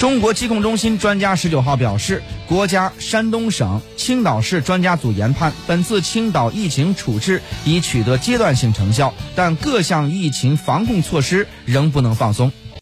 中国疾控中心专家十九号表示国家山东省青岛市专家组研判本次青岛疫情处置已取得阶段性成效但各项疫情防控措施仍不能放松。